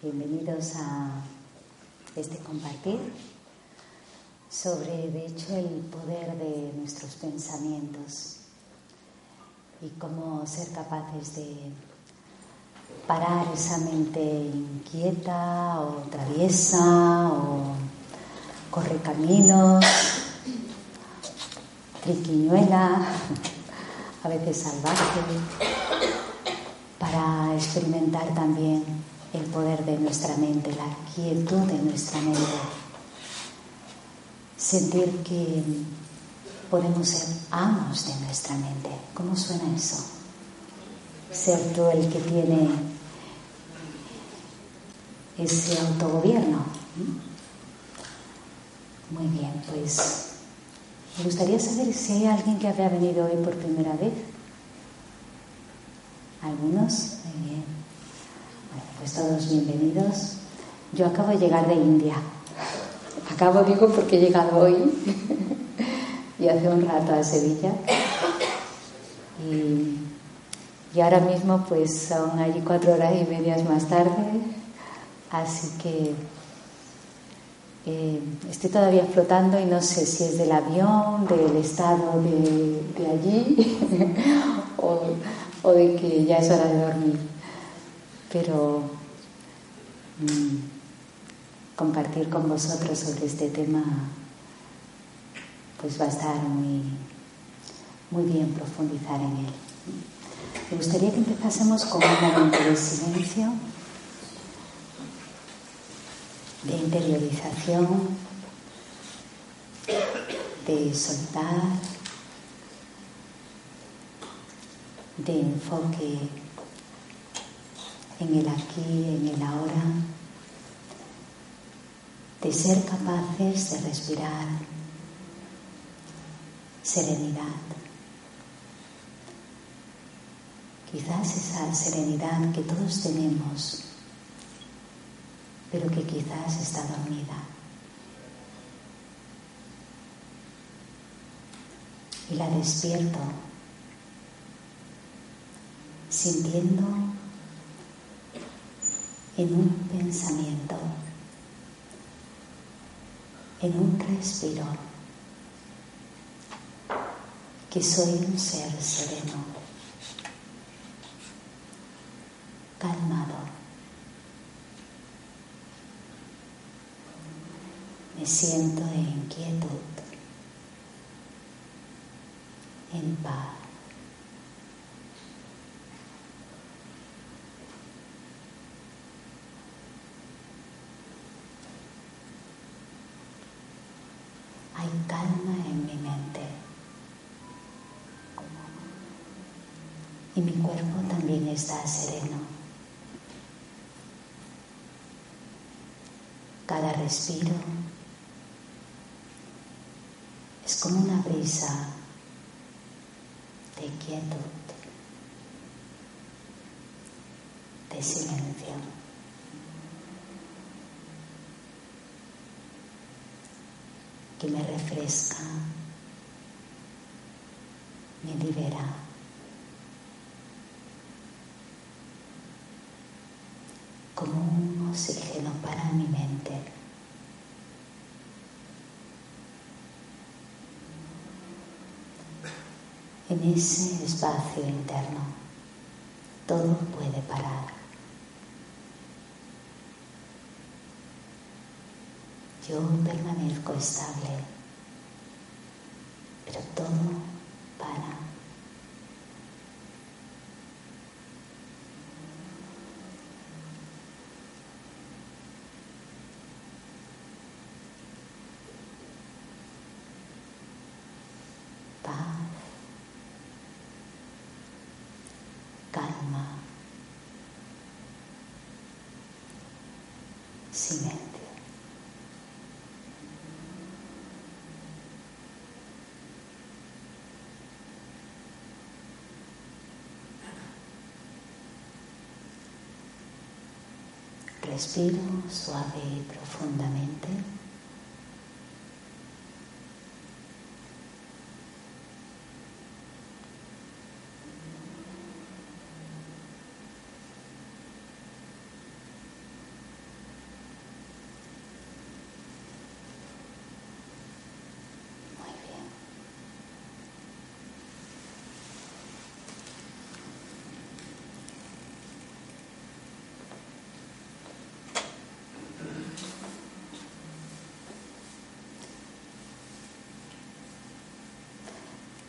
Bienvenidos a este compartir sobre, de hecho, el poder de nuestros pensamientos y cómo ser capaces de parar esa mente inquieta o traviesa o corre caminos, triquiñuela, a veces salvaje, para experimentar también el poder de nuestra mente, la quietud de nuestra mente. Sentir que podemos ser amos de nuestra mente. ¿Cómo suena eso? Ser tú el que tiene ese autogobierno. Muy bien, pues me gustaría saber si hay alguien que había venido hoy por primera vez. ¿Algunos? Muy bien. Bueno, pues todos bienvenidos. Yo acabo de llegar de India. Acabo, digo, porque he llegado hoy y hace un rato a Sevilla. Y, y ahora mismo, pues son allí cuatro horas y medias más tarde. Así que eh, estoy todavía flotando y no sé si es del avión, del estado de, allí o, de que ya es hora de dormir. Pero mmm, compartir con vosotros sobre este tema pues va a estar muy, muy bien profundizar en él. Me gustaría que empezásemos con un momento de silencio de interiorización, de soltar, de enfoque en el aquí, en el ahora, de ser capaces de respirar serenidad. Quizás esa serenidad que todos tenemos pero que quizás está dormida. Y la despierto sintiendo en un pensamiento, en un respiro, que soy un ser sereno, calmado. Me siento en quietud, en paz. Hay calma en mi mente. Y mi cuerpo también está sereno. Cada respiro es de quietud, de silencio. que me refresca, me libera. como un oxígeno para mi mente. En ese espacio interno todo puede parar. Yo permanezco estable, pero todo para. silencio. Respiro suave y profundamente.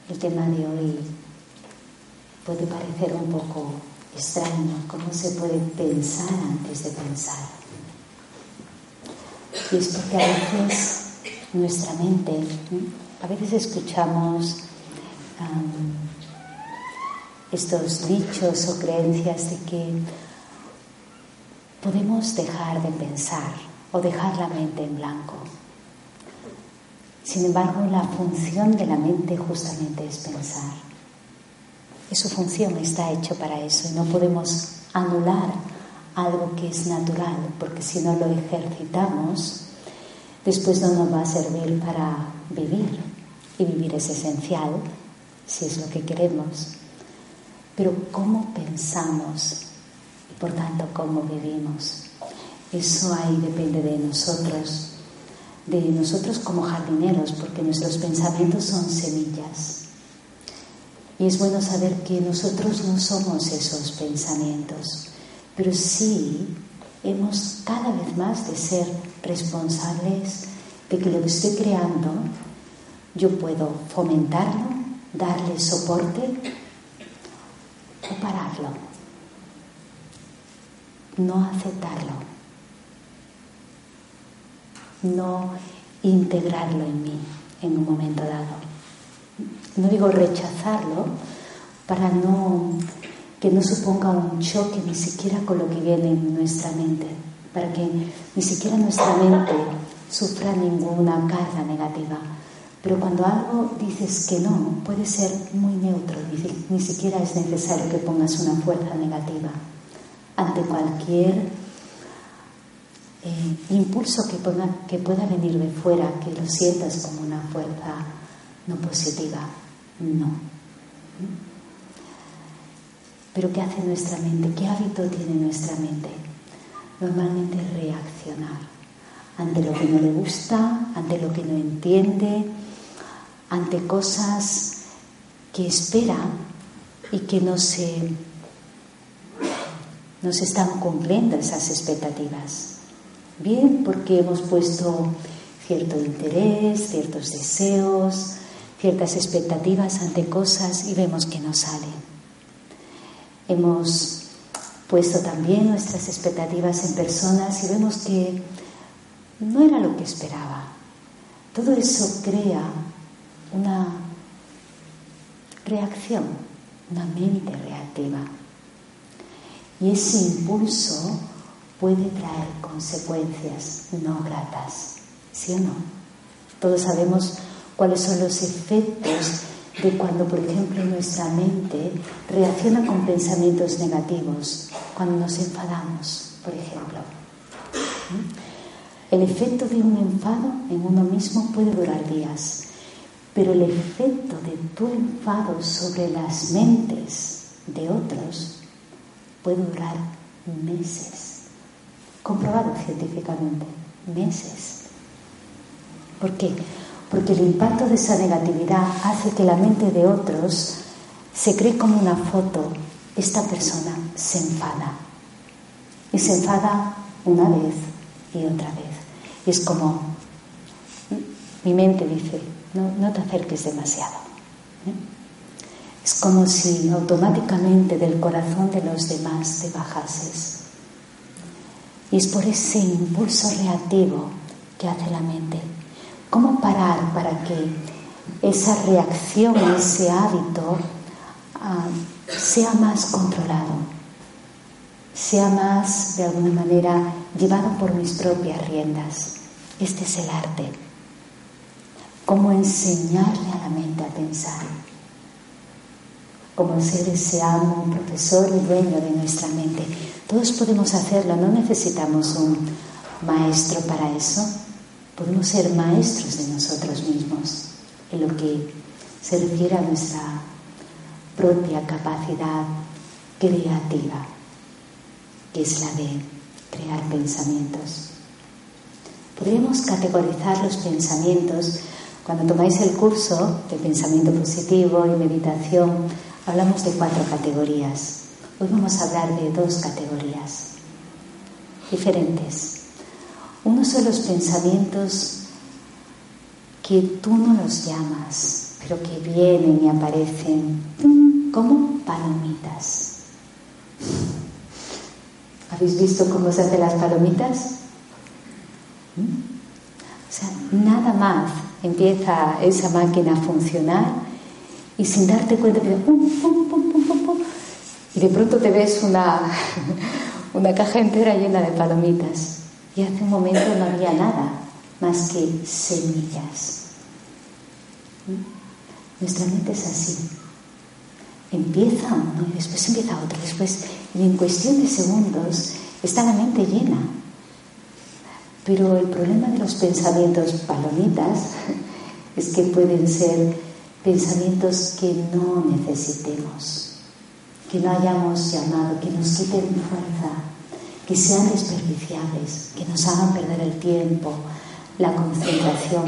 El tema de hoy puede parecer un poco extraño, cómo se puede pensar antes de pensar. Y es porque a veces nuestra mente, a veces escuchamos estos dichos o creencias de que podemos dejar de pensar o dejar la mente en blanco. Sin embargo, la función de la mente justamente es pensar. Y su función está hecho para eso y no podemos anular algo que es natural, porque si no lo ejercitamos, después no nos va a servir para vivir. Y vivir es esencial, si es lo que queremos. Pero cómo pensamos y por tanto cómo vivimos, eso ahí depende de nosotros de nosotros como jardineros, porque nuestros pensamientos son semillas. Y es bueno saber que nosotros no somos esos pensamientos, pero sí hemos cada vez más de ser responsables de que lo que estoy creando yo puedo fomentarlo, darle soporte o pararlo, no aceptarlo no integrarlo en mí en un momento dado. No digo rechazarlo para no que no suponga un choque ni siquiera con lo que viene en nuestra mente, para que ni siquiera nuestra mente sufra ninguna carga negativa. Pero cuando algo dices que no, puede ser muy neutro, ni siquiera es necesario que pongas una fuerza negativa ante cualquier eh, impulso que, que pueda venir de fuera, que lo sientas como una fuerza no positiva, no. Pero ¿qué hace nuestra mente? ¿Qué hábito tiene nuestra mente? Normalmente reaccionar ante lo que no le gusta, ante lo que no entiende, ante cosas que espera y que no se, no se están cumpliendo esas expectativas. Bien, porque hemos puesto cierto interés, ciertos deseos, ciertas expectativas ante cosas y vemos que no salen. Hemos puesto también nuestras expectativas en personas y vemos que no era lo que esperaba. Todo eso crea una reacción, una mente reactiva. Y ese impulso puede traer consecuencias no gratas, ¿sí o no? Todos sabemos cuáles son los efectos de cuando, por ejemplo, nuestra mente reacciona con pensamientos negativos, cuando nos enfadamos, por ejemplo. ¿Mm? El efecto de un enfado en uno mismo puede durar días, pero el efecto de tu enfado sobre las mentes de otros puede durar meses comprobado científicamente, meses. ¿Por qué? Porque el impacto de esa negatividad hace que la mente de otros se cree como una foto. Esta persona se enfada. Y se enfada una vez y otra vez. Y es como, mi mente dice, no, te acerques demasiado. ¿eh? Es como si automáticamente del corazón de los demás te bajases y es por ese impulso reactivo que hace la mente. ¿Cómo parar para que esa reacción, ese hábito, ah, sea más controlado, sea más, de alguna manera, llevado por mis propias riendas. Este es el arte. Cómo enseñarle a la mente a pensar. Cómo ser ese amo, profesor y dueño de nuestra mente. Todos podemos hacerlo, no necesitamos un maestro para eso. Podemos ser maestros de nosotros mismos en lo que se refiere a nuestra propia capacidad creativa, que es la de crear pensamientos. Podríamos categorizar los pensamientos. Cuando tomáis el curso de pensamiento positivo y meditación, hablamos de cuatro categorías. Hoy vamos a hablar de dos categorías diferentes. Uno son los pensamientos que tú no los llamas, pero que vienen y aparecen como palomitas. ¿Habéis visto cómo se hacen las palomitas? ¿Mm? O sea, nada más empieza esa máquina a funcionar y sin darte cuenta, pum, pum, pum, y de pronto te ves una, una caja entera llena de palomitas. Y hace un momento no había nada más que semillas. ¿Mm? Nuestra mente es así. Empieza uno y después empieza otro, después, y en cuestión de segundos está la mente llena. Pero el problema de los pensamientos palomitas es que pueden ser pensamientos que no necesitemos, que no hayamos llamado, que nos quiten fuerza, que sean desperdiciables, que nos hagan perder el tiempo, la concentración,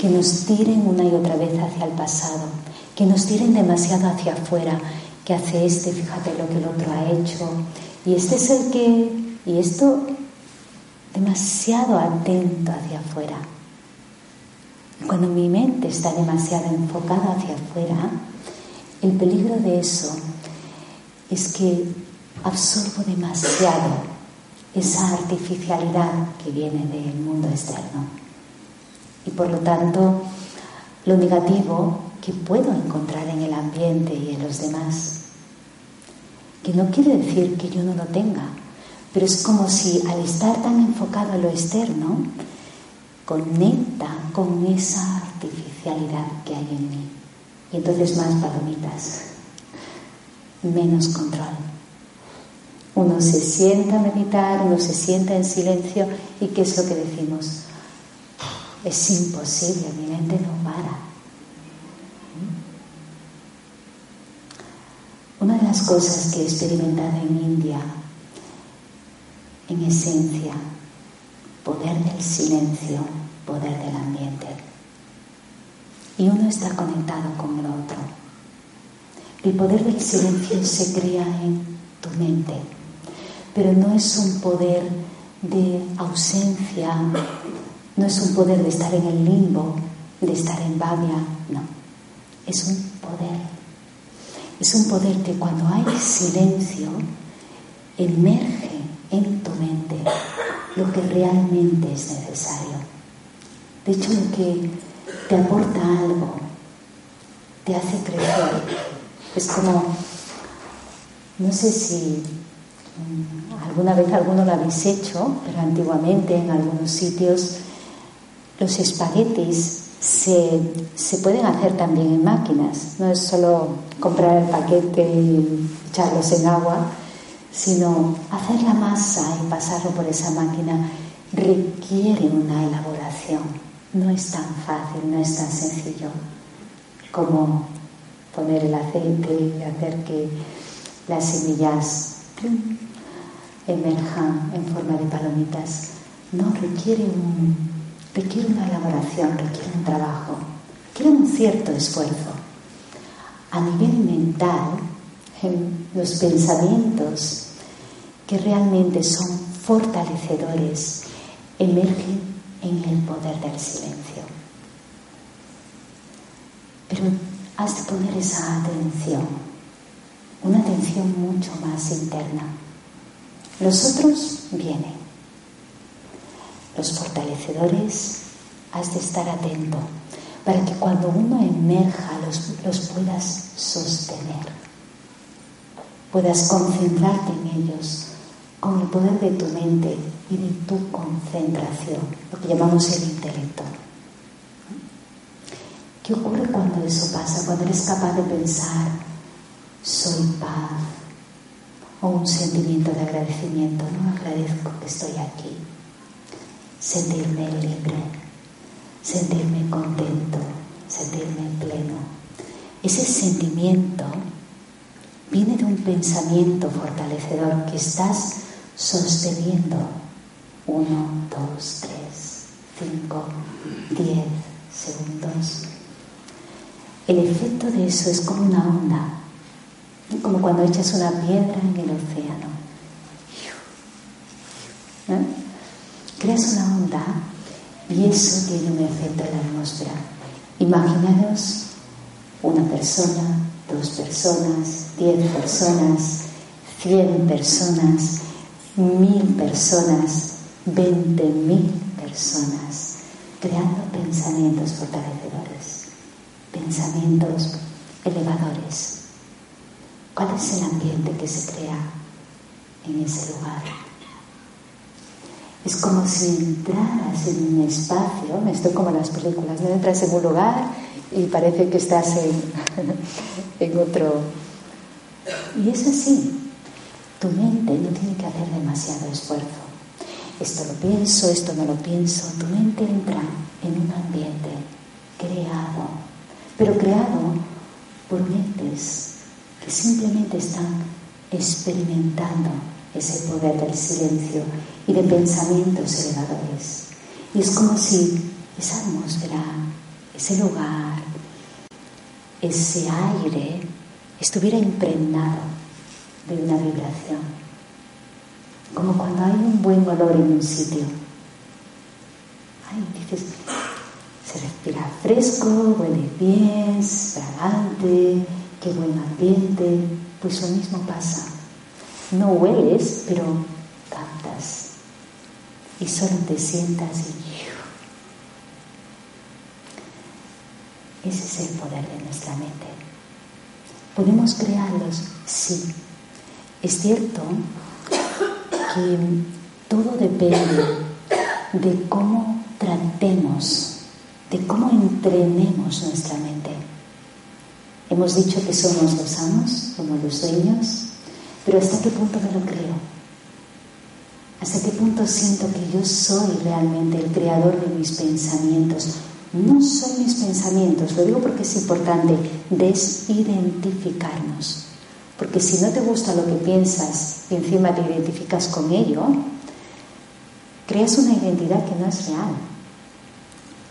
que nos tiren una y otra vez hacia el pasado, que nos tiren demasiado hacia afuera, que hace este, fíjate lo que el otro ha hecho, y este es el que, y esto demasiado atento hacia afuera. Cuando mi mente está demasiado enfocada hacia afuera, el peligro de eso es que absorbo demasiado esa artificialidad que viene del mundo externo. Y por lo tanto, lo negativo que puedo encontrar en el ambiente y en los demás. Que no quiere decir que yo no lo tenga, pero es como si al estar tan enfocado en lo externo, conecta con esa artificialidad que hay en mí. Y entonces más palomitas, menos control. Uno se sienta a meditar, uno se sienta en silencio y ¿qué es lo que decimos? Es imposible, mi mente no para. Una de las cosas que he experimentado en India, en esencia, poder del silencio, poder del ambiente. Y uno está conectado con el otro. El poder del silencio se crea en tu mente, pero no es un poder de ausencia, no es un poder de estar en el limbo, de estar en babia, no. Es un poder es un poder que cuando hay silencio emerge en tu mente lo que realmente es necesario. De hecho, lo que te aporta algo, te hace crecer. Es como, no sé si mm, alguna vez alguno lo habéis hecho, pero antiguamente en algunos sitios los espaguetis se, se, pueden hacer también en máquinas. No es solo comprar el paquete y echarlos en agua, sino hacer la masa y pasarlo por esa máquina requiere una elaboración. No es tan fácil, no es tan sencillo como poner el aceite y hacer que las semillas emerjan en forma de palomitas. No, requiere un requiere una elaboración, requiere un trabajo, requiere un cierto esfuerzo. A nivel mental, en los pensamientos que realmente son fortalecedores emergen en el poder del silencio. Pero has de poner esa atención, una atención mucho más interna. Los otros vienen, los fortalecedores, has de estar atento para que cuando uno emerja los, los puedas sostener, puedas concentrarte en ellos con el poder de tu mente y de tu concentración, lo que llamamos el intelecto. ¿Qué ocurre cuando eso pasa? Cuando eres capaz de pensar, soy paz, o un sentimiento de agradecimiento, no agradezco que estoy aquí, sentirme libre, sentirme contento, sentirme pleno. Ese sentimiento viene de un pensamiento fortalecedor que estás sosteniendo. Uno, dos, tres, cinco, diez segundos. El efecto de eso es como una onda, como cuando echas una piedra en el océano. Creas una onda y eso tiene un efecto en la atmósfera. Imaginaros una persona, dos personas, diez personas, cien personas, mil personas, veinte mil personas, creando pensamientos fortalecedores, pensamientos elevadores. ¿Cuál es el ambiente que se crea en ese lugar? Es como si entraras en un espacio, estoy como en las películas, no entras en un lugar y parece que estás en otro. Y es así. Tu mente no tiene que hacer demasiado esfuerzo. Esto lo pienso, esto no lo pienso. Tu mente entra en un ambiente creado, pero creado por mentes que simplemente están experimentando ese poder del silencio y de pensamientos elevadores. Y es como si esa atmósfera, ese lugar, ese aire estuviera impregnado de una vibración. Como cuando hay un buen olor en un sitio. Ay, dices, se respira fresco, huele bien, fragante, qué buen ambiente. Pues lo mismo pasa. No hueles, pero captas. Y solo te sientas y Ese es el poder de nuestra mente. ¿Podemos crearlos? Sí. Es cierto que todo depende de cómo tratemos, de cómo entrenemos nuestra mente. Hemos dicho que somos los amos, somos los dueños, pero ¿hasta qué punto me lo creo? ¿Hasta qué punto siento que yo soy realmente el creador de mis pensamientos? No son mis pensamientos, lo digo porque es importante desidentificarnos. Porque si no te gusta lo que piensas y encima te identificas con ello, creas una identidad que no es real.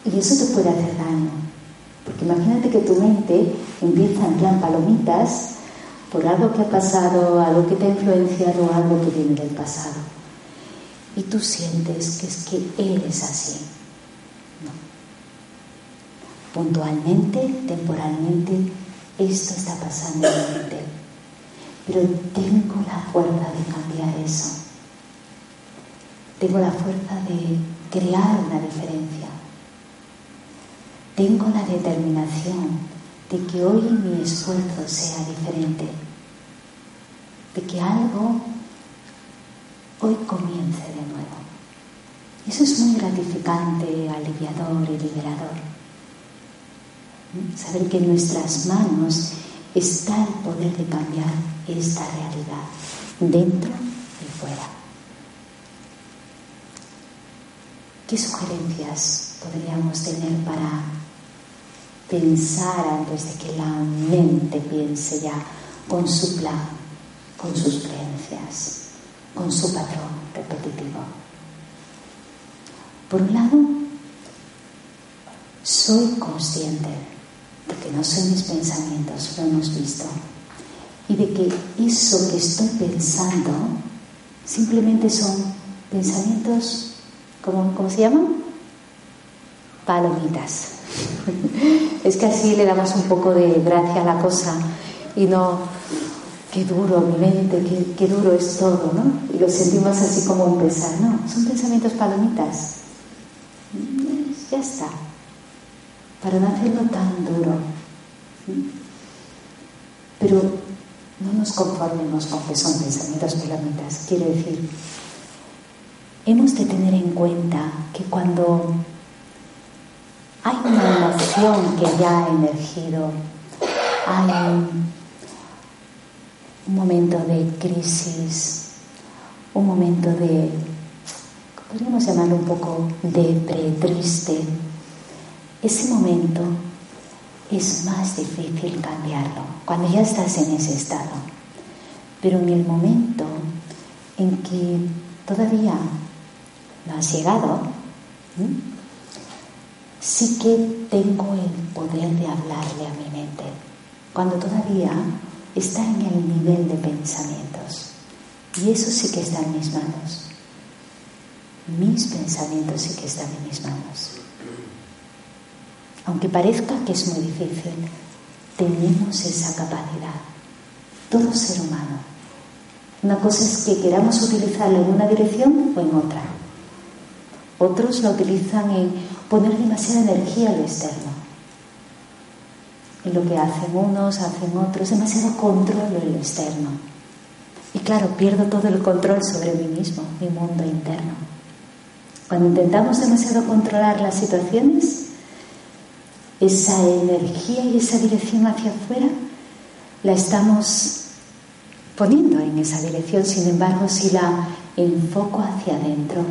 Y eso te puede hacer daño. Porque imagínate que tu mente empieza en plan palomitas por algo que ha pasado, algo que te ha influenciado, algo que viene del pasado. Y tú sientes que es que eres así puntualmente, temporalmente, esto está pasando en mi mente. Pero tengo la fuerza de cambiar eso. Tengo la fuerza de crear una diferencia. Tengo la determinación de que hoy mi esfuerzo sea diferente. De que algo hoy comience de nuevo. Eso es muy gratificante, aliviador y liberador. Saber que nuestras manos está el poder de cambiar esta realidad, dentro y fuera. ¿Qué sugerencias podríamos tener para pensar antes de que la mente piense ya con su plan, con sus creencias, con su patrón repetitivo? Por un lado, soy consciente de que no son mis pensamientos, lo hemos visto, y de que eso que estoy pensando simplemente son pensamientos, ¿cómo, cómo se llaman? Palomitas. es que así le damos un poco de gracia a la cosa y no, qué duro mi mente, qué, qué duro es todo, ¿no? Y lo sentimos así como un pesar, no, son pensamientos palomitas. Ya está, para no hacerlo tan duro. Pero no nos conformemos con que son pensamientos palomitas. Quiere decir, hemos de tener en cuenta que cuando hay una emoción que ya ha emergido, hay un momento de crisis, un momento de, podríamos llamarlo un poco depre, triste, ese momento es más difícil cambiarlo cuando ya estás en ese estado. Pero en el momento en que todavía no has llegado, sí que tengo el poder de hablarle a mi mente. Cuando todavía está en el nivel de pensamientos. Y eso sí que está en mis manos. Mis pensamientos sí que están en mis manos. Aunque parezca que es muy difícil, tenemos esa capacidad. Todo ser humano. Una cosa es que queramos utilizarlo en una dirección o en otra. Otros lo utilizan en poner demasiada energía a lo externo. En lo que hacen unos, hacen otros, demasiado control en lo externo. Y claro, pierdo todo el control sobre mí mismo, mi mundo interno. Cuando intentamos demasiado controlar las situaciones, esa energía y esa dirección hacia afuera la estamos poniendo en esa dirección. Sin embargo, si la enfoco hacia adentro,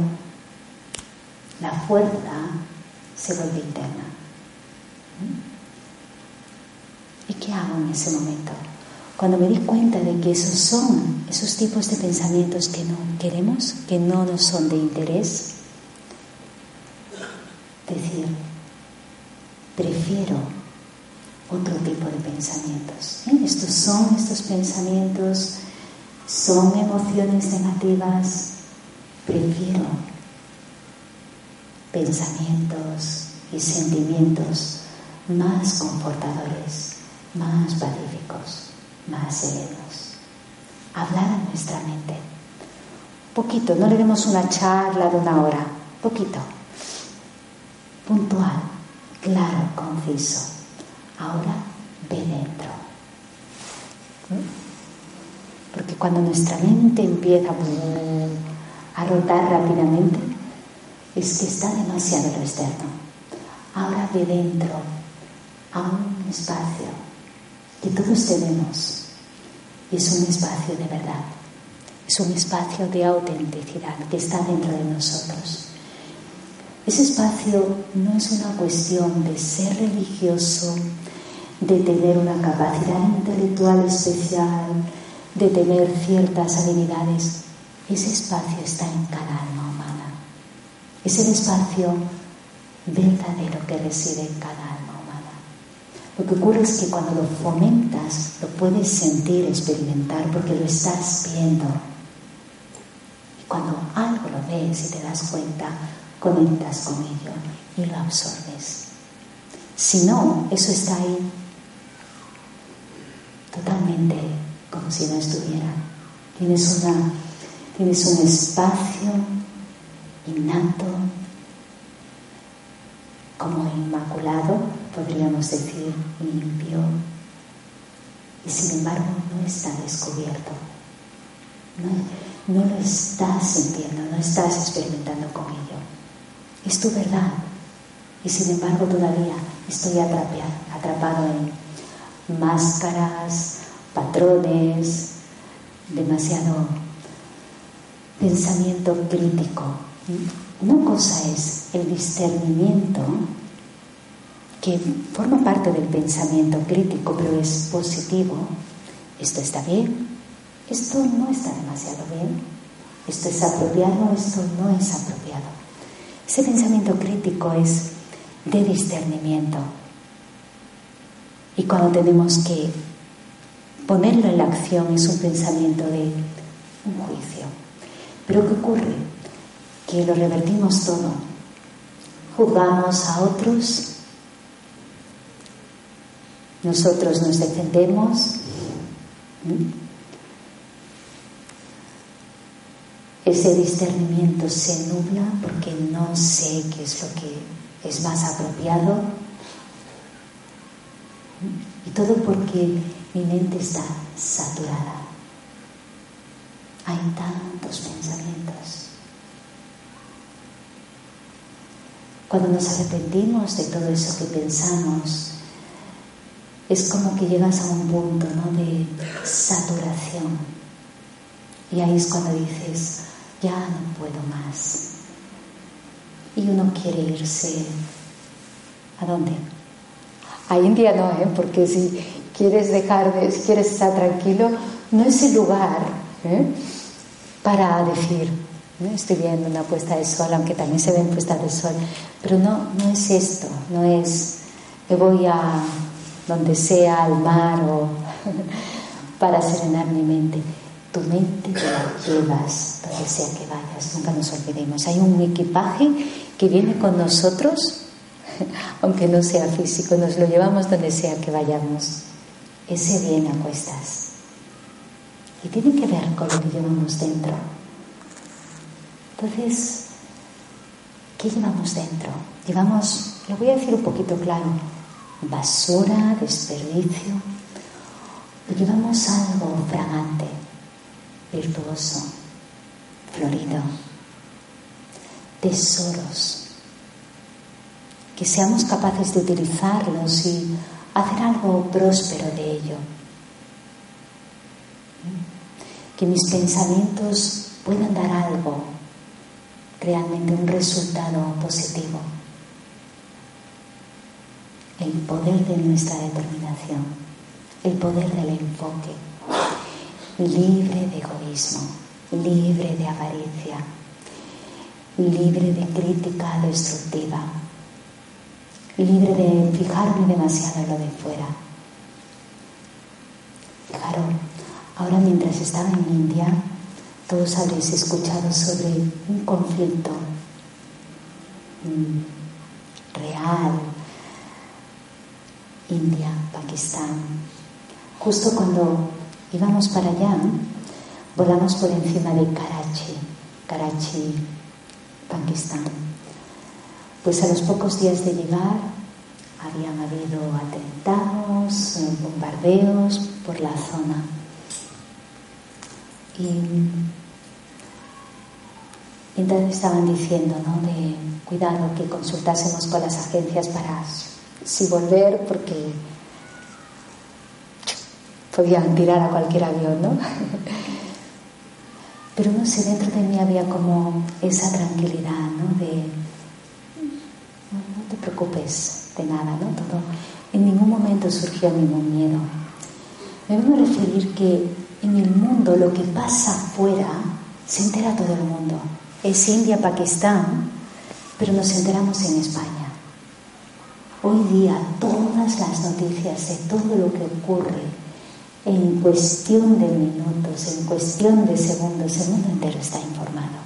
la fuerza se vuelve interna. ¿Y qué hago en ese momento? Cuando me di cuenta de que esos son esos tipos de pensamientos que no queremos, que no nos son de interés, decir, prefiero otro tipo de pensamientos. Estos son estos pensamientos, son emociones negativas, prefiero pensamientos y sentimientos más confortadores, más pacíficos, más serenos. Hablar a nuestra mente. Poquito, no le demos una charla de una hora, poquito. Puntual, claro, conciso. Ahora ve dentro. Porque cuando nuestra mente empieza a rotar rápidamente, es que está demasiado lo externo. Ahora ve dentro a un espacio que todos tenemos. Y es un espacio de verdad. Es un espacio de autenticidad que está dentro de nosotros. Ese espacio no es una cuestión de ser religioso, de tener una capacidad intelectual especial, de tener ciertas habilidades. Ese espacio está en cada alma humana. Es el espacio verdadero que reside en cada alma humana. Lo que ocurre es que cuando lo fomentas, lo puedes sentir, experimentar, porque lo estás viendo. Y cuando algo lo ves y te das cuenta, conectas con ello y lo absorbes. Si no, eso está ahí totalmente como si no estuviera. Tienes, una, tienes un espacio innato, como inmaculado, podríamos decir, limpio, y sin embargo no está descubierto. No, no lo estás sintiendo, no estás experimentando con ello es tu verdad. Y sin embargo todavía estoy atrapado en máscaras, patrones, demasiado pensamiento crítico. Una cosa es el discernimiento, que forma parte del pensamiento crítico, pero es positivo. Esto está bien, esto no está demasiado bien, esto es apropiado, esto no es apropiado. Ese pensamiento crítico es de discernimiento. Y cuando tenemos que ponerlo en la acción es un pensamiento de un juicio. Pero ¿qué ocurre? Que lo revertimos todo. Juzgamos a otros, nosotros nos defendemos, ese discernimiento se nubla porque no sé qué es lo que es más apropiado. Y todo porque mi mente está saturada. Hay tantos pensamientos. Cuando nos arrepentimos de todo eso que pensamos, es como que llegas a un punto ¿no? de saturación. Y ahí es cuando dices, ya no puedo más. Y uno quiere irse. ¿A dónde? A India no, ¿eh? porque si quieres dejar de, si quieres estar tranquilo, no es el lugar ¿eh? para decir, estoy viendo una puesta de sol, aunque también se ven puestas de sol, pero no, no es esto, no es que voy a donde sea, al mar o para serenar mi mente. Tu mente te la llevas donde sea que vayas, nunca nos olvidemos. Hay un equipaje que viene con nosotros, aunque no sea físico, nos lo llevamos donde sea que vayamos. Ese viene a cuestas. Y tiene que ver con lo que llevamos dentro. Entonces, ¿qué llevamos dentro? Llevamos, lo voy a decir un poquito claro, basura, desperdicio, llevamos algo fragante, virtuoso, florido, tesoros, que seamos capaces de utilizarlos y hacer algo próspero de ello. Que mis pensamientos puedan dar algo, realmente un resultado positivo. El poder de nuestra determinación, el poder del enfoque, libre de egoísmo, libre de avaricia, libre de crítica destructiva, libre de fijarme demasiado en lo de fuera. Fijaros, ahora mientras estaba en India, todos habréis escuchado sobre un conflicto mm, real, India, Pakistán. Justo cuando íbamos para allá, volamos por encima de Karachi, Karachi, Pakistán. Pues a los pocos días de llegar habían habido atentados, bombardeos por la zona. Y entonces estaban diciendo, ¿no? De cuidado que consultásemos con las agencias para si volver porque podían tirar a cualquier avión, ¿no? Pero no sé, dentro de mí había como esa tranquilidad, ¿no? De no, te preocupes de nada, ¿no? Todo, en ningún momento surgió ningún miedo. Me vengo a referir que en el mundo lo que pasa afuera se entera todo el mundo. Es India, Pakistán, pero nos enteramos en España. Hoy día todas las noticias de todo lo que ocurre en cuestión de minutos, en cuestión de segundos, el mundo entero está informado.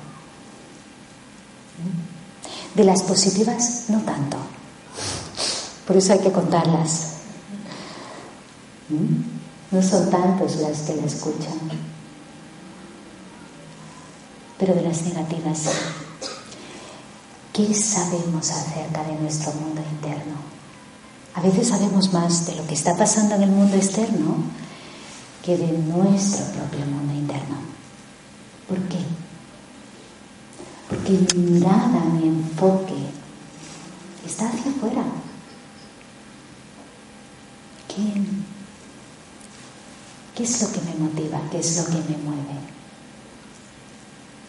De las positivas, no tanto. Por eso hay que contarlas. No son tantos las que la escuchan. Pero de las negativas sí. ¿Qué sabemos acerca de nuestro mundo interno? A veces sabemos más de lo que está pasando en el mundo externo que de nuestro propio mundo interno. ¿Por qué? Porque mi mirada, mi enfoque está hacia afuera. ¿Qué, ¿Qué es lo que me motiva? ¿Qué es lo que me mueve?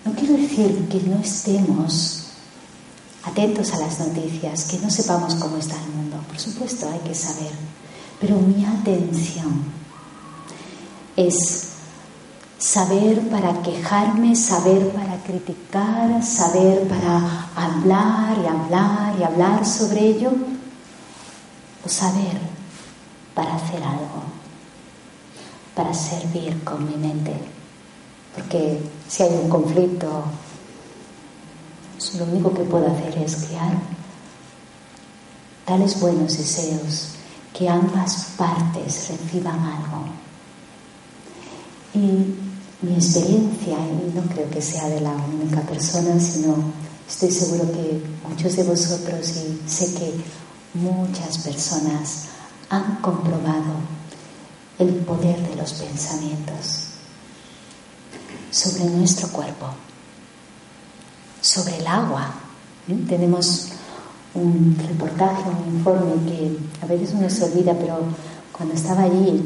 No quiero decir que no estemos atentos a las noticias, que no sepamos cómo está el mundo. Por supuesto, hay que saber. Pero mi atención es saber para quejarme, saber para criticar, saber para hablar y hablar y hablar sobre ello, o saber para hacer algo, para servir con mi mente. Porque si hay un conflicto lo único que puedo hacer es crear tales buenos deseos que ambas partes reciban algo. Y mi experiencia, y no creo que sea de la única persona, sino estoy seguro que muchos de vosotros y sé que muchas personas han comprobado el poder de los pensamientos sobre nuestro cuerpo sobre el agua. ¿eh? Tenemos un reportaje, un informe que a veces uno se olvida, pero cuando estaba allí,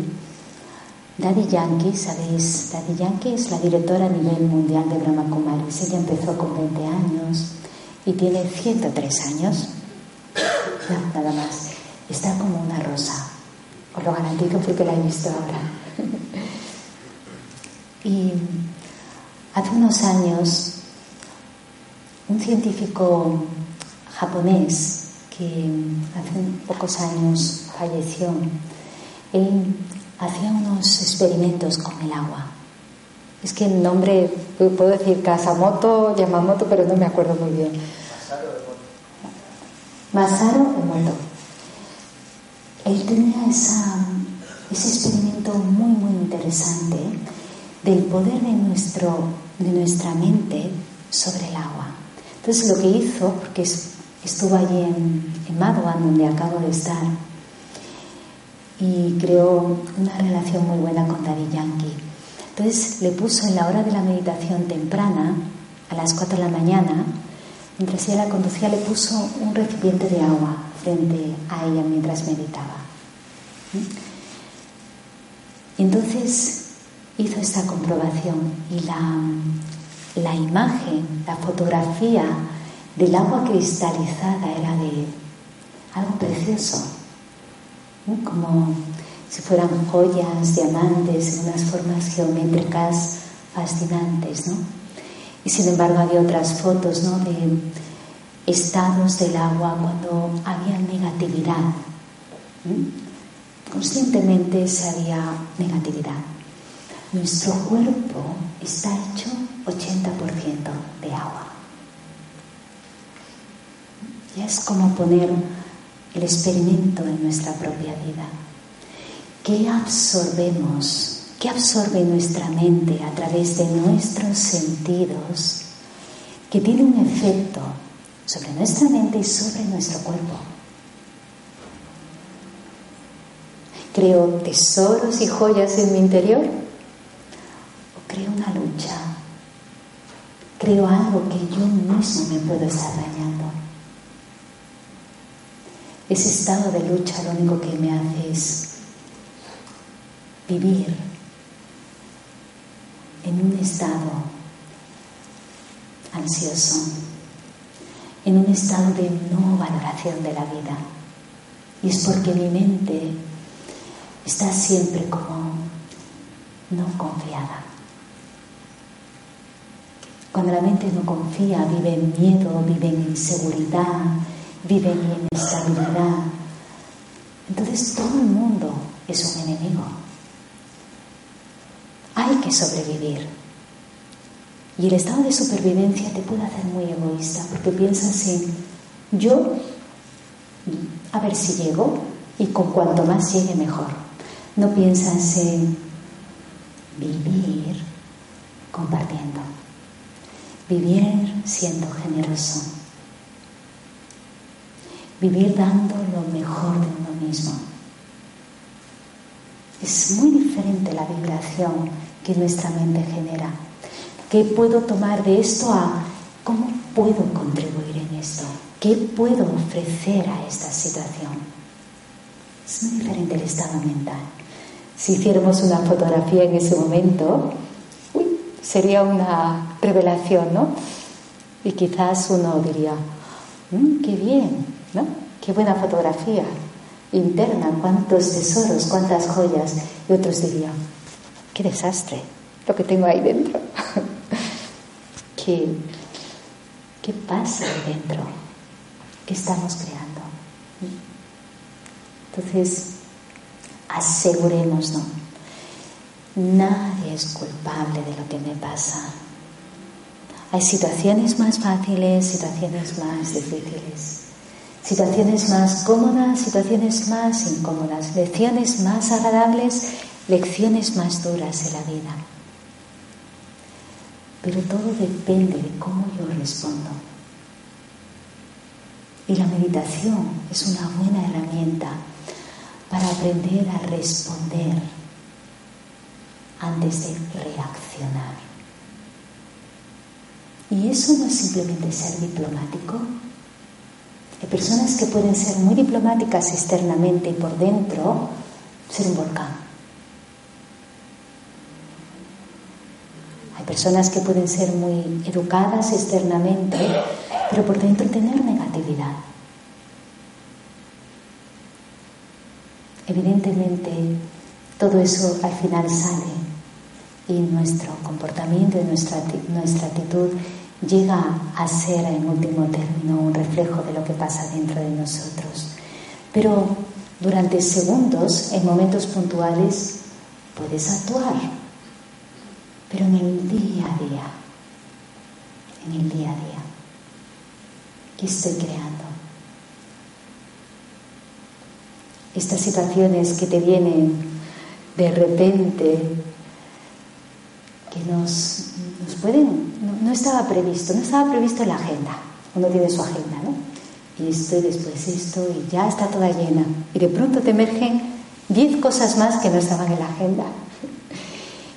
Daddy Yankee, ¿sabéis? Daddy Yankee es la directora a nivel mundial de Brahma Kumaris. Ella empezó con 20 años y tiene 103 años. nada más. Está como una rosa. Os lo garantizo porque la he visto ahora. y hace unos años, un científico japonés que hace pocos años falleció, él hacía unos experimentos con el agua. Es que el nombre, puedo decir Kasamoto, Yamamoto, pero no me acuerdo muy bien. Masaru Emoto. Él tenía esa, ese experimento muy, muy interesante del poder de, nuestro, de nuestra mente sobre el agua. Entonces lo que hizo, porque estuvo allí en, en donde acabo de estar, y creó una relación muy buena con Daddy Yankee. Entonces le puso en la hora de la meditación temprana, a las 4 de la mañana, mientras ella la conducía, le puso un recipiente de agua frente a ella mientras meditaba. Y entonces hizo esta comprobación y la, la imagen, la fotografía del agua cristalizada era de algo precioso como si fueran joyas, diamantes, en unas formas geométricas fascinantes, ¿no? Y sin embargo había otras fotos, ¿no? De estados del agua cuando había negatividad. Conscientemente se había negatividad. Nuestro cuerpo está hecho 80% de agua. Y es como poner el experimento en nuestra propia vida. ¿Qué absorbemos? ¿Qué absorbe nuestra mente a través de nuestros sentidos que tiene un efecto sobre nuestra mente y sobre nuestro cuerpo? ¿Creo tesoros y joyas en mi interior? ¿O creo una lucha? ¿Creo algo que yo mismo me puedo estar dañando? Ese estado de lucha lo único que me hace es vivir en un estado ansioso, en un estado de no valoración de la vida. Y es porque mi mente está siempre como no confiada. Cuando la mente no confía, vive en miedo, vive en inseguridad, vive en inestabilidad. Entonces todo el mundo es un enemigo. Hay que sobrevivir. Y el estado de supervivencia te puede hacer muy egoísta porque piensas en yo, a ver si llego y con cuanto más llegue mejor. No piensas en vivir compartiendo, vivir siendo generoso vivir dando lo mejor de uno mismo. Es muy diferente la vibración que nuestra mente genera. ¿Qué puedo tomar de esto a cómo puedo contribuir en esto? ¿Qué puedo ofrecer a esta situación? Es muy diferente el estado mental. Si hiciéramos una fotografía en ese momento, sería una revelación, ¿no? Y quizás uno diría, mm, qué bien, ¿no? Qué buena fotografía interna, cuántos tesoros, cuántas joyas. Y otros dirían, qué desastre lo que tengo ahí dentro. ¿Qué, ¿Qué pasa ahí dentro? ¿Qué estamos creando? Entonces, asegurémonos, Nadie es culpable de lo que me pasa. Hay situaciones más fáciles, situaciones más difíciles. Situaciones más cómodas, situaciones más incómodas, lecciones más agradables, lecciones más duras en la vida. Pero todo depende de cómo yo respondo. Y la meditación es una buena herramienta para aprender a responder antes de reaccionar. Y eso no es simplemente ser diplomático, Hay personas que pueden ser muy diplomáticas externamente y por dentro ser un volcán. Hay personas que pueden ser muy educadas externamente, pero por dentro tener negatividad. Evidentemente, todo eso al final sale y nuestro comportamiento y nuestra, nuestra actitud llega a ser en último término un reflejo de lo que pasa dentro de nosotros. Pero durante segundos, en momentos puntuales, puedes actuar, pero en el día a día, en el día a día, ¿qué estoy creando? Estas situaciones que te vienen de repente, que nos, pueden, no, estaba previsto, no estaba previsto la agenda, uno tiene su agenda, ¿no? Y esto y después esto y ya está toda llena. Y de pronto te emergen diez cosas más que no estaban en la agenda.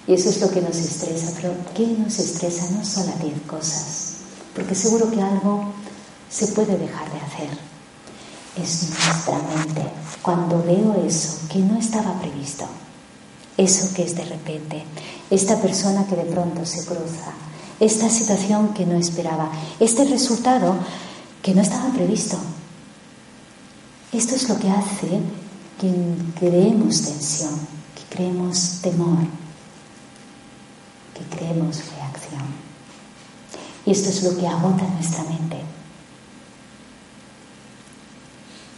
Y eso es lo que nos estresa, pero ¿qué nos estresa? No son las diez cosas, porque seguro que algo se puede dejar de hacer. Es nuestra mente. Cuando veo eso que no estaba previsto, eso que es de repente, esta persona que de pronto se cruza, esta situación que no esperaba, este resultado que no estaba previsto. Esto es lo que hace que creemos tensión, que creemos temor, que creemos reacción. Y esto es lo que agota nuestra mente.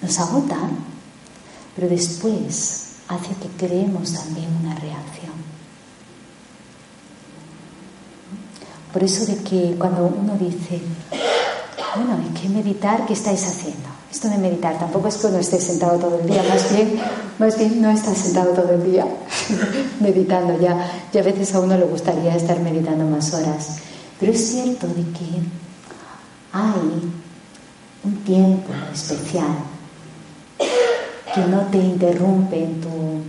Nos agota, pero después hace que creemos también una reacción. Por eso de que cuando uno dice, bueno, hay que meditar, ¿qué estáis haciendo? Esto de meditar tampoco es que uno esté sentado todo el día, más bien, más bien no está sentado todo el día meditando ya. Y a veces a uno le gustaría estar meditando más horas. Pero es cierto de que hay un tiempo especial que no te interrumpe en tu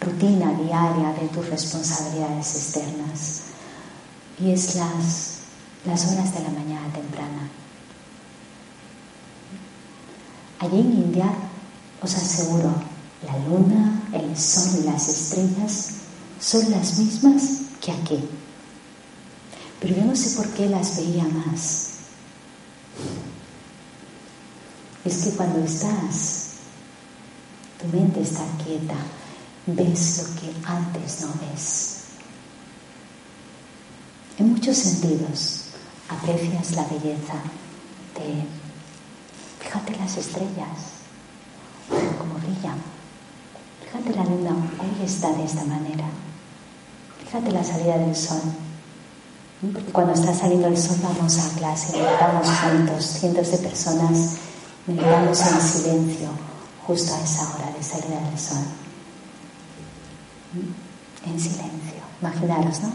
rutina diaria de tus responsabilidades externas. Y es las, las horas de la mañana temprana. Allí en India, os aseguro, la luna, el sol y las estrellas son las mismas que aquí. Pero yo no sé por qué las veía más. Es que cuando estás tu mente está quieta, ves lo que antes no ves. En muchos sentidos, aprecias la belleza de, fíjate las estrellas, cómo brillan, fíjate la luna, hoy está de esta manera, fíjate la salida del sol. Porque cuando está saliendo el sol vamos a clase, meditamos juntos, cientos de personas, meditamos en silencio, justo a esa hora de salida del sol. En silencio. Imaginaros, ¿no?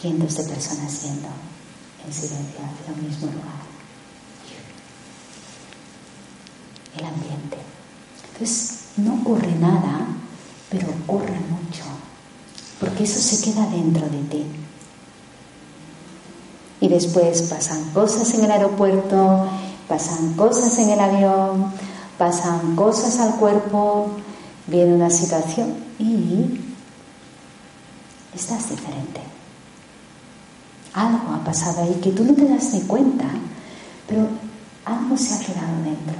Cientos de personas yendo en silencio hacia el mismo lugar. El ambiente. Entonces, no ocurre nada, pero ocurre mucho. Porque eso se queda dentro de ti. Y después pasan cosas en el aeropuerto, pasan cosas en el avión, pasan cosas al cuerpo, viene una situación y estás diferente. Algo ha pasado ahí que tú no te das ni cuenta, pero algo se ha quedado dentro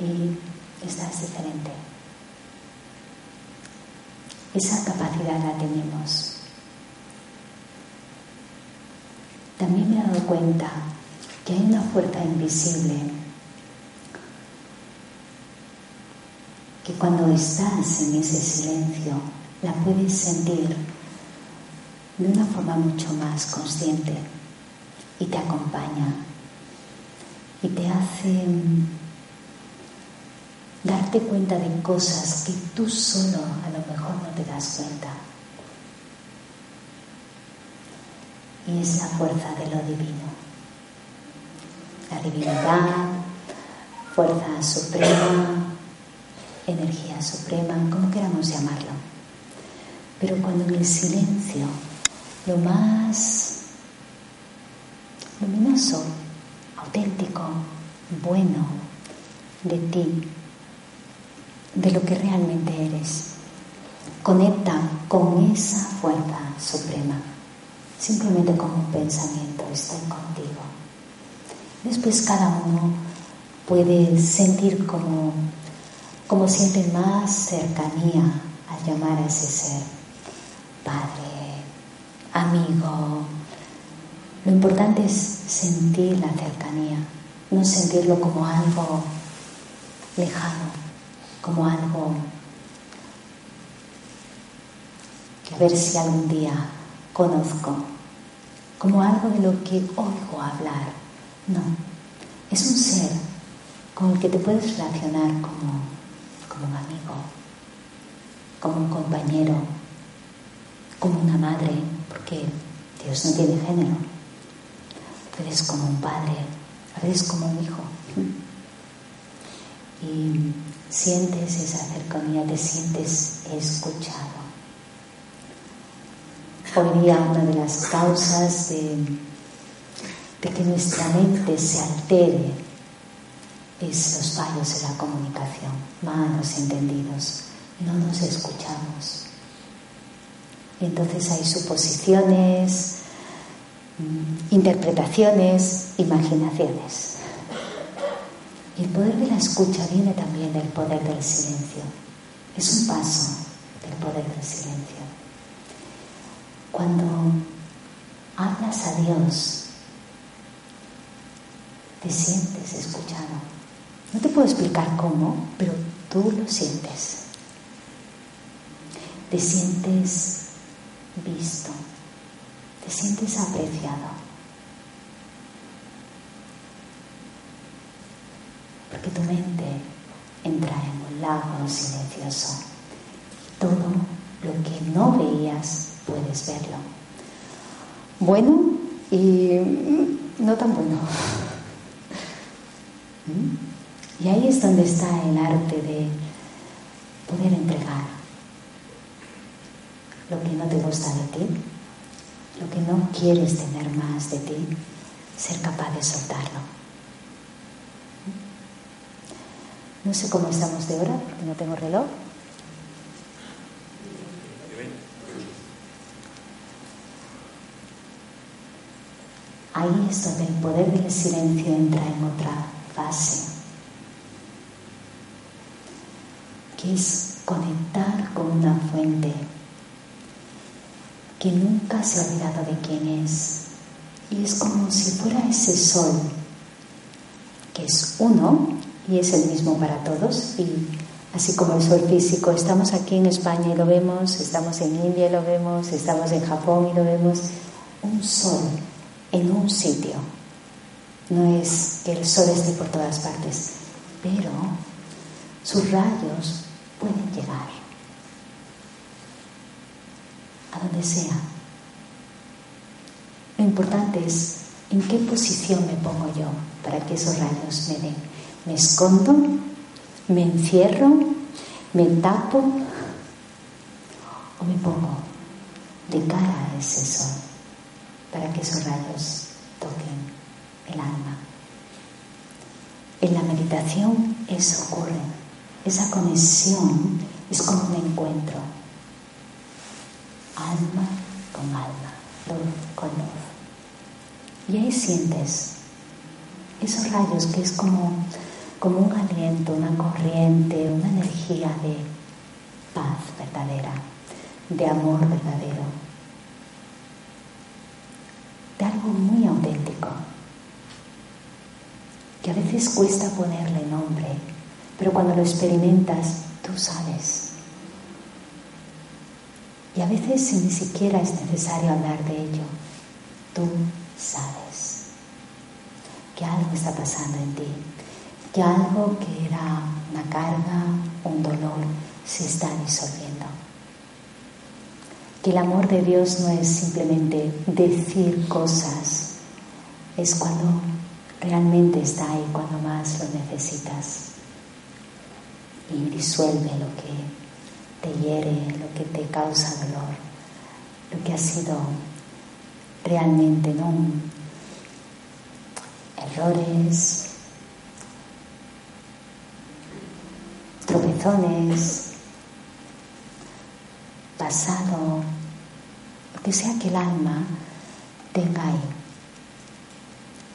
y estás diferente. Esa capacidad la tenemos. También me he dado cuenta que hay una fuerza invisible que cuando estás en ese silencio la puedes sentir de una forma mucho más consciente y te acompaña y te hace darte cuenta de cosas que tú solo a lo mejor no te das cuenta. Y es la fuerza de lo divino. La divinidad, fuerza suprema, energía suprema, como queramos llamarlo. Pero cuando en el silencio, lo más luminoso, auténtico, bueno de ti, de lo que realmente eres. Conecta con esa fuerza suprema, simplemente con un pensamiento, estoy contigo. Después cada uno puede sentir como, como siente más cercanía al llamar a ese ser, padre, amigo. Lo importante es sentir la cercanía, no sentirlo como algo lejano, como algo que a ver si algún día conozco, como algo de lo que oigo hablar. No, es un ser con el que te puedes relacionar como, como un amigo, como un compañero, como una madre, porque Dios no tiene género. A veces como un padre, a como un hijo. Y sientes esa cercanía, te sientes escuchado. Hoy día una de las causas de que nuestra mente se altere es los fallos en la comunicación, malos entendidos, no nos escuchamos. Entonces hay suposiciones, mm, interpretaciones, imaginaciones. Y el poder de la escucha viene también del poder del silencio. Es un paso del poder del silencio. Cuando hablas a Dios, te sientes escuchado. No te puedo explicar cómo, pero tú lo sientes. Te sientes visto, te sientes apreciado. Porque tu mente entra en un lago silencioso. Todo lo que no veías puedes verlo. Bueno y no tan bueno. ¿Mm? Y ahí es donde está el arte de poder entregar lo que no te gusta de ti, lo que no quieres tener más de ti, ser capaz de soltarlo. No sé cómo estamos de hora, porque no tengo reloj. Ahí es donde el poder del silencio entra en otra fase, que es conectar con una fuente que nunca se ha olvidado de quién es. Y es como si fuera ese sol, que es uno y es el mismo para todos. Y así como el sol físico, estamos aquí en España y lo vemos, estamos en India y lo vemos, estamos en Japón y lo vemos. Un sol en un sitio. No es que el sol esté por todas partes, pero sus rayos pueden llegar a donde sea. Lo importante es en qué posición me pongo yo para que esos rayos me den. ¿Me escondo? ¿Me encierro? ¿Me tapo? ¿O me pongo de cara a ese sol para que esos rayos toquen el alma? En la meditación eso ocurre. Esa conexión es como un encuentro. Alma con alma, luz con luz. Y ahí sientes esos rayos que es como, como un aliento, una corriente, una energía de paz verdadera, de amor verdadero, de algo muy auténtico, que a veces cuesta ponerle nombre, pero cuando lo experimentas, tú sabes y a veces ni siquiera es necesario hablar de ello. Tú sabes que algo está pasando en ti, que algo que era una carga, un dolor, se está disolviendo. Que el amor de Dios no es simplemente decir cosas, es cuando realmente está ahí, cuando más lo necesitas. Y disuelve lo que te hiere, lo que te causa dolor, lo que ha sido realmente ¿no? errores, tropezones, pasado, lo que sea que el alma tenga ahí.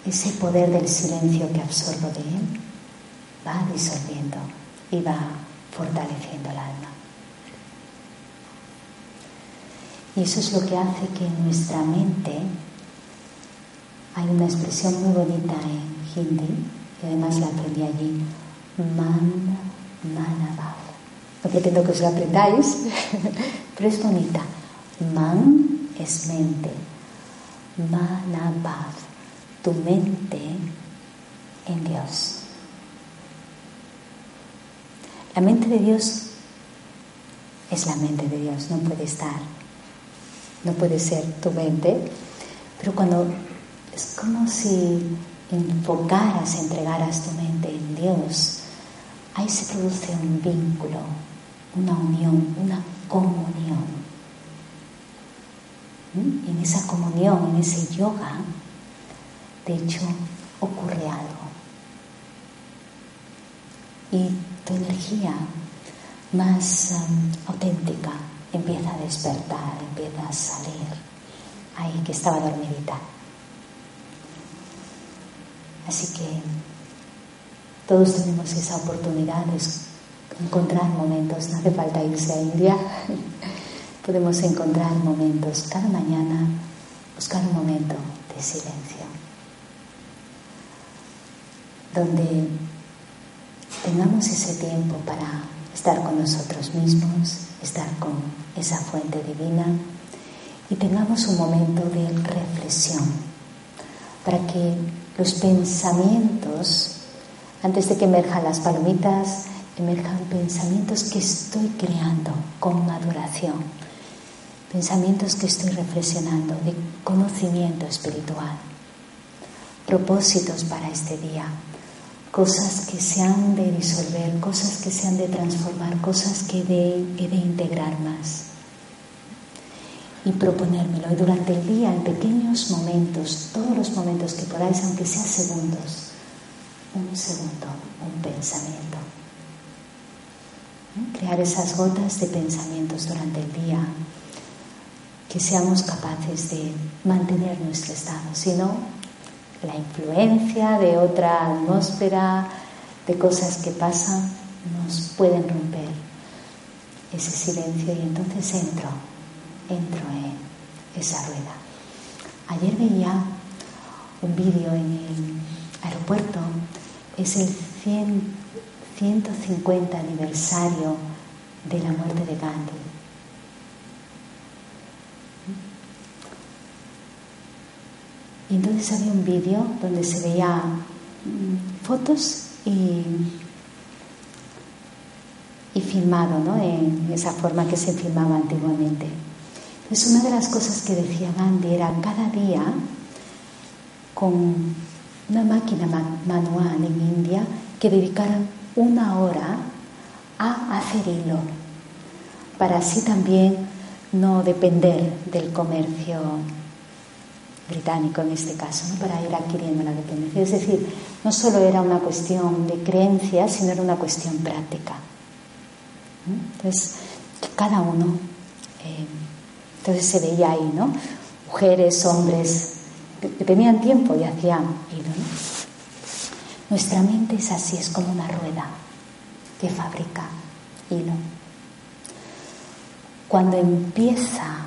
Ese poder del silencio que absorbo de él va disolviendo y va fortaleciendo el alma. Y eso es lo que hace que en nuestra mente hay una expresión muy bonita en hindi, y además la aprendí allí, man manabhav. No pretendo que os la aprendáis, pero es bonita. Man es mente, manabhav, tu mente en Dios. La mente de Dios es la mente de Dios, no puede estar, no puede ser tu mente, pero cuando es como si enfocaras, entregaras tu mente en Dios, ahí se produce un vínculo, una unión, una comunión. ¿Mm? En esa comunión, en ese yoga, de hecho, ocurre algo. Y tu energía más um, auténtica. Empieza a despertar, empieza a salir ahí que estaba dormidita. Así que todos tenemos esa oportunidad de encontrar momentos, no hace falta irse a India, podemos encontrar momentos. Cada mañana, buscar un momento de silencio, donde tengamos ese tiempo para estar con nosotros mismos, estar con esa fuente divina y tengamos un momento de reflexión para que los pensamientos, antes de que emerjan las palomitas, emerjan pensamientos que estoy creando con maduración, pensamientos que estoy reflexionando de conocimiento espiritual, propósitos para este día, cosas que se han de disolver, cosas que se han de transformar, cosas que he de integrar más y proponérmelo. Y durante el día, en pequeños momentos, todos los momentos que podáis, aunque sea segundos, un segundo, un pensamiento. ¿Eh? Crear esas gotas de pensamientos durante el día, que seamos capaces de mantener nuestro estado, sino la influencia de otra atmósfera, de cosas que pasan, nos pueden romper ese silencio y entonces entro entro en esa rueda. Ayer veía un vídeo en el aeropuerto, es el 150 aniversario de la muerte de Gandhi. Y entonces había un vídeo donde se veía mm, fotos y y filmado ¿no? en esa forma que se filmaba antiguamente. Es una de las cosas que decía Gandhi era cada día con una máquina manual en India que dedicaran una hora a hacer hilo para así también no depender del comercio británico en este caso, ¿no? para ir adquiriendo la dependencia. Es decir, no solo era una cuestión de creencia, sino era una cuestión práctica. Entonces, cada uno eh, entonces se veía ahí, ¿no? Mujeres, hombres, que tenían tiempo y hacían hilo. Nuestra mente es así, es como una rueda que fabrica hilo. Cuando empieza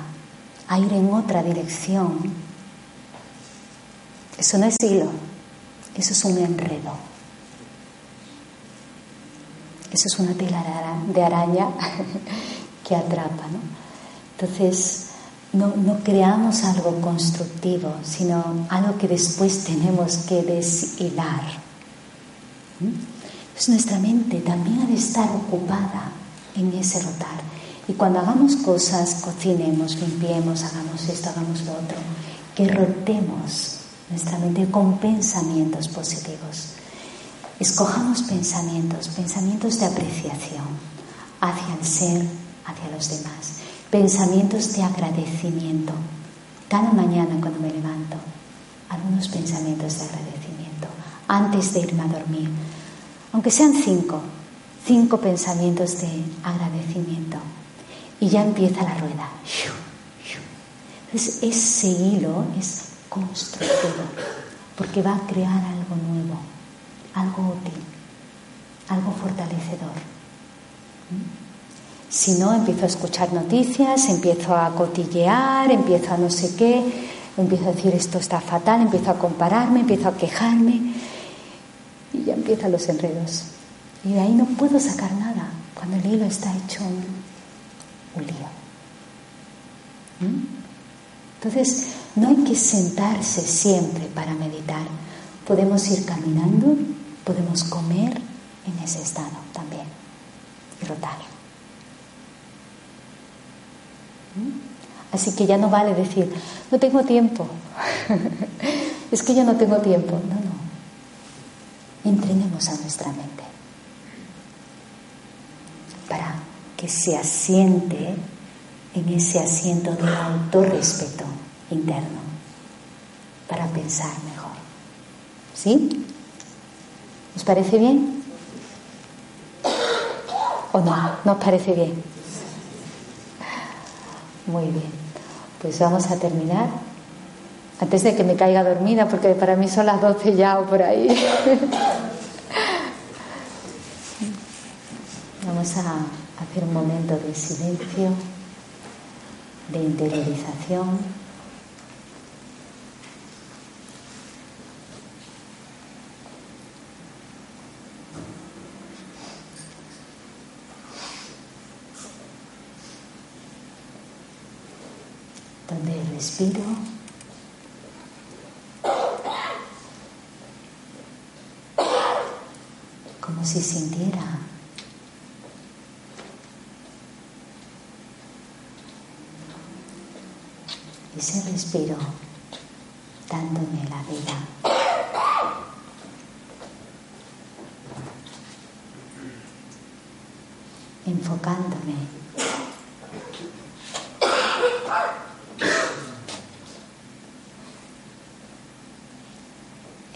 a ir en otra dirección, eso no es hilo, eso es un enredo. Eso es una tela de araña que atrapa, ¿no? Entonces, no, creamos algo constructivo, sino algo que después tenemos que deshilar. Pues nuestra mente también ha de estar ocupada en ese rotar. Y cuando hagamos cosas, cocinemos, limpiemos, hagamos esto, hagamos lo otro, que rotemos nuestra mente con pensamientos positivos. Escojamos pensamientos, pensamientos de apreciación hacia el ser, hacia los demás pensamientos de agradecimiento. Cada mañana cuando me levanto, algunos pensamientos de agradecimiento antes de irme a dormir. Aunque sean cinco, cinco pensamientos de agradecimiento y ya empieza la rueda. Entonces ese hilo es constructivo porque va a crear algo nuevo, algo útil, algo fortalecedor. Si no, empiezo a escuchar noticias, empiezo a cotillear, empiezo a no sé qué, empiezo a decir esto está fatal, empiezo a compararme, empiezo a quejarme y ya empiezan los enredos. Y de ahí no puedo sacar nada cuando el hilo está hecho un, lío. ¿Mm? Entonces, no hay que sentarse siempre para meditar. Podemos ir caminando, podemos comer en ese estado también y rotar. ¿Mm? Así que ya no vale decir, no tengo tiempo. es que yo no tengo tiempo. No, no. Entrenemos a nuestra mente para que se asiente en ese asiento de autorrespeto interno, para pensar mejor. ¿Sí? ¿Os parece bien? ¿O no? ¿No os parece bien? Muy bien. Pues vamos a terminar. Antes de que me caiga dormida, porque para mí son las 12 ya o por ahí. Vamos a hacer un momento de silencio, de interiorización. Donde respiro como si sintiera ese respiro dándome la vida. enfocándome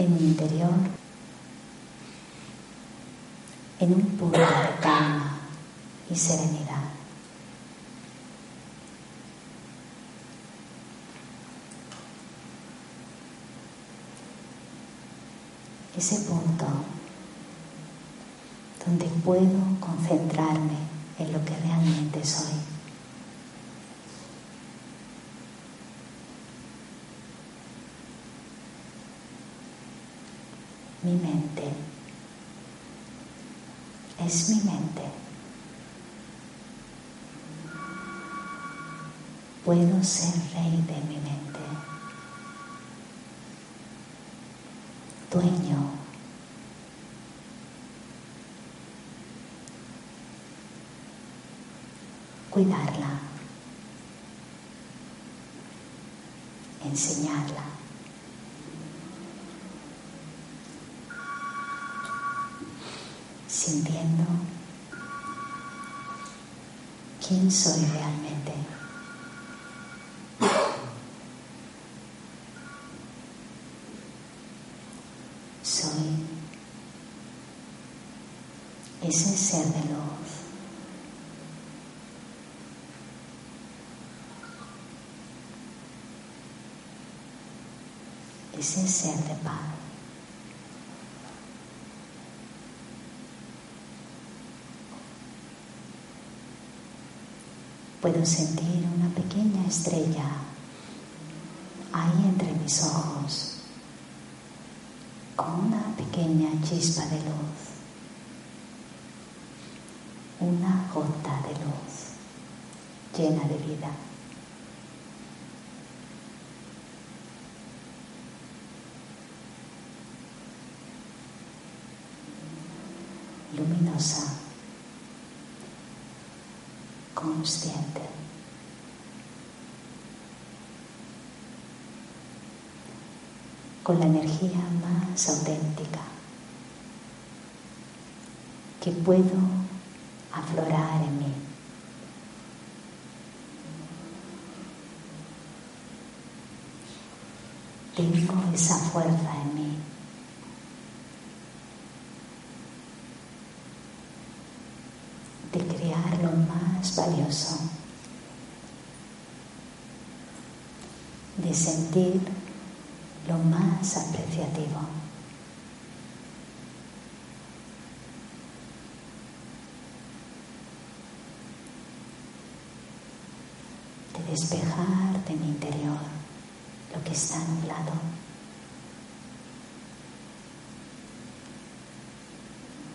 en mi interior, en un punto de calma y serenidad. Ese punto donde puedo concentrarme en lo que realmente soy. mi mente. Es mi mente. Puedo ser rey de mi mente. Dueño. Cuidarla. Enseñarla. sintiendo quién soy realmente. Soy ese ser de luz. Ser de paz. Puedo sentir una pequeña estrella ahí entre mis ojos, con una pequeña chispa de luz, una gota de luz llena de vida. Luminosa consciente. Con la energía más auténtica que puedo aflorar en mí. Tengo esa fuerza en mí. de crear lo valioso, de sentir lo más apreciativo. de despejar de mi interior lo que está nublado.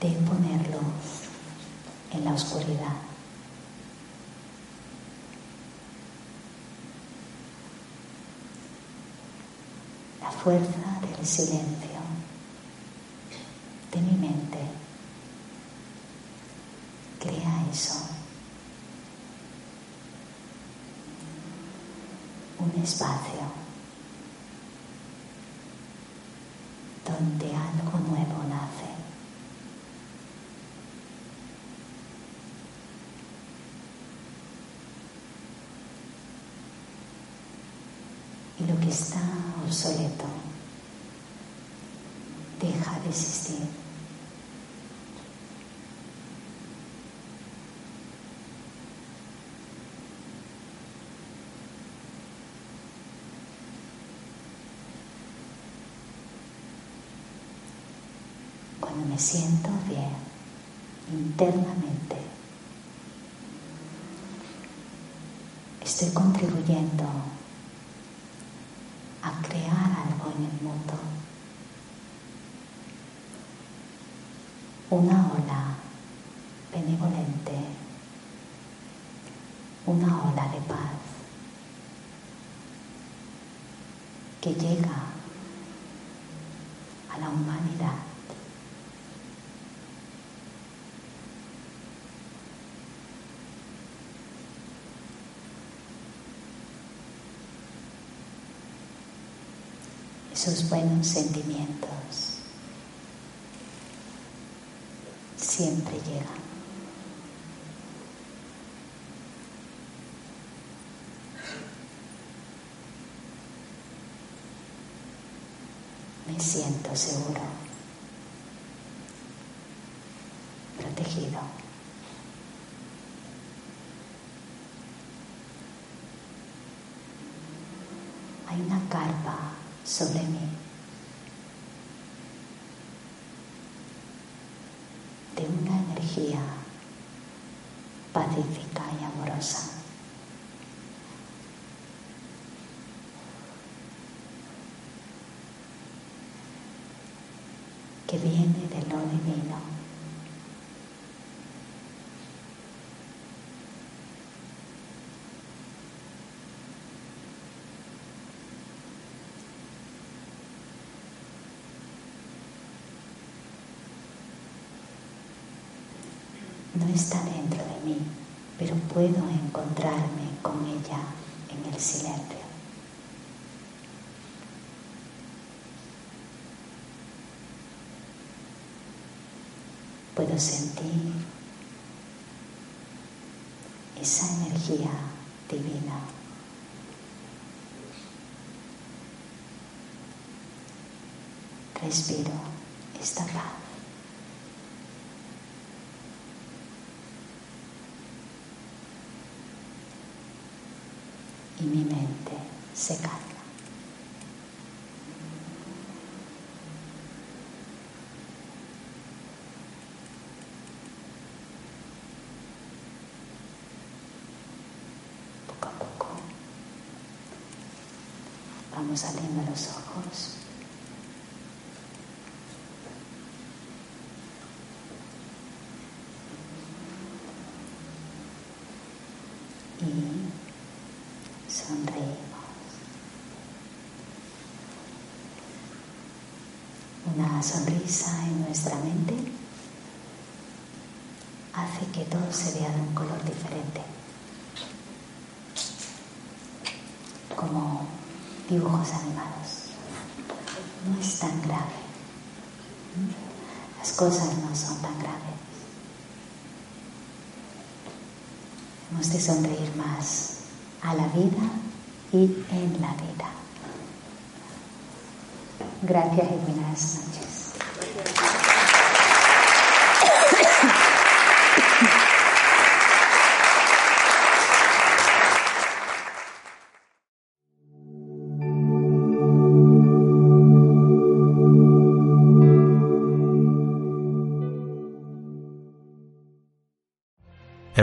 de ponerlo en la oscuridad. La fuerza del silencio de mi mente crea eso. Un espacio donde algo nuevo nace. y lo que está obsoleto deja de existir. Cuando me siento bien internamente, estoy contribuyendo a crear algo en el mundo. Una ola benevolente, una ola de paz que llega a la humanidad. Esos buenos sentimientos Me siento seguro, protegido. Hay una carpa sobre mí de una energía pacífica y amorosa. que viene de lo divino. No está dentro de mí, pero puedo encontrarme con ella en el silencio. Puedo sentir esa energía divina. Respiro esta paz. Y mi mente se. Poco a poco vamos abriendo los ojos. Y sonreímos. Una sonrisa en nuestra mente hace que todo se vea de un color diferente. Como dibujos animados. No es tan grave. Las cosas no son tan graves. Hemos de sonreír más a la vida y en la vida. Gracias y buenas noches.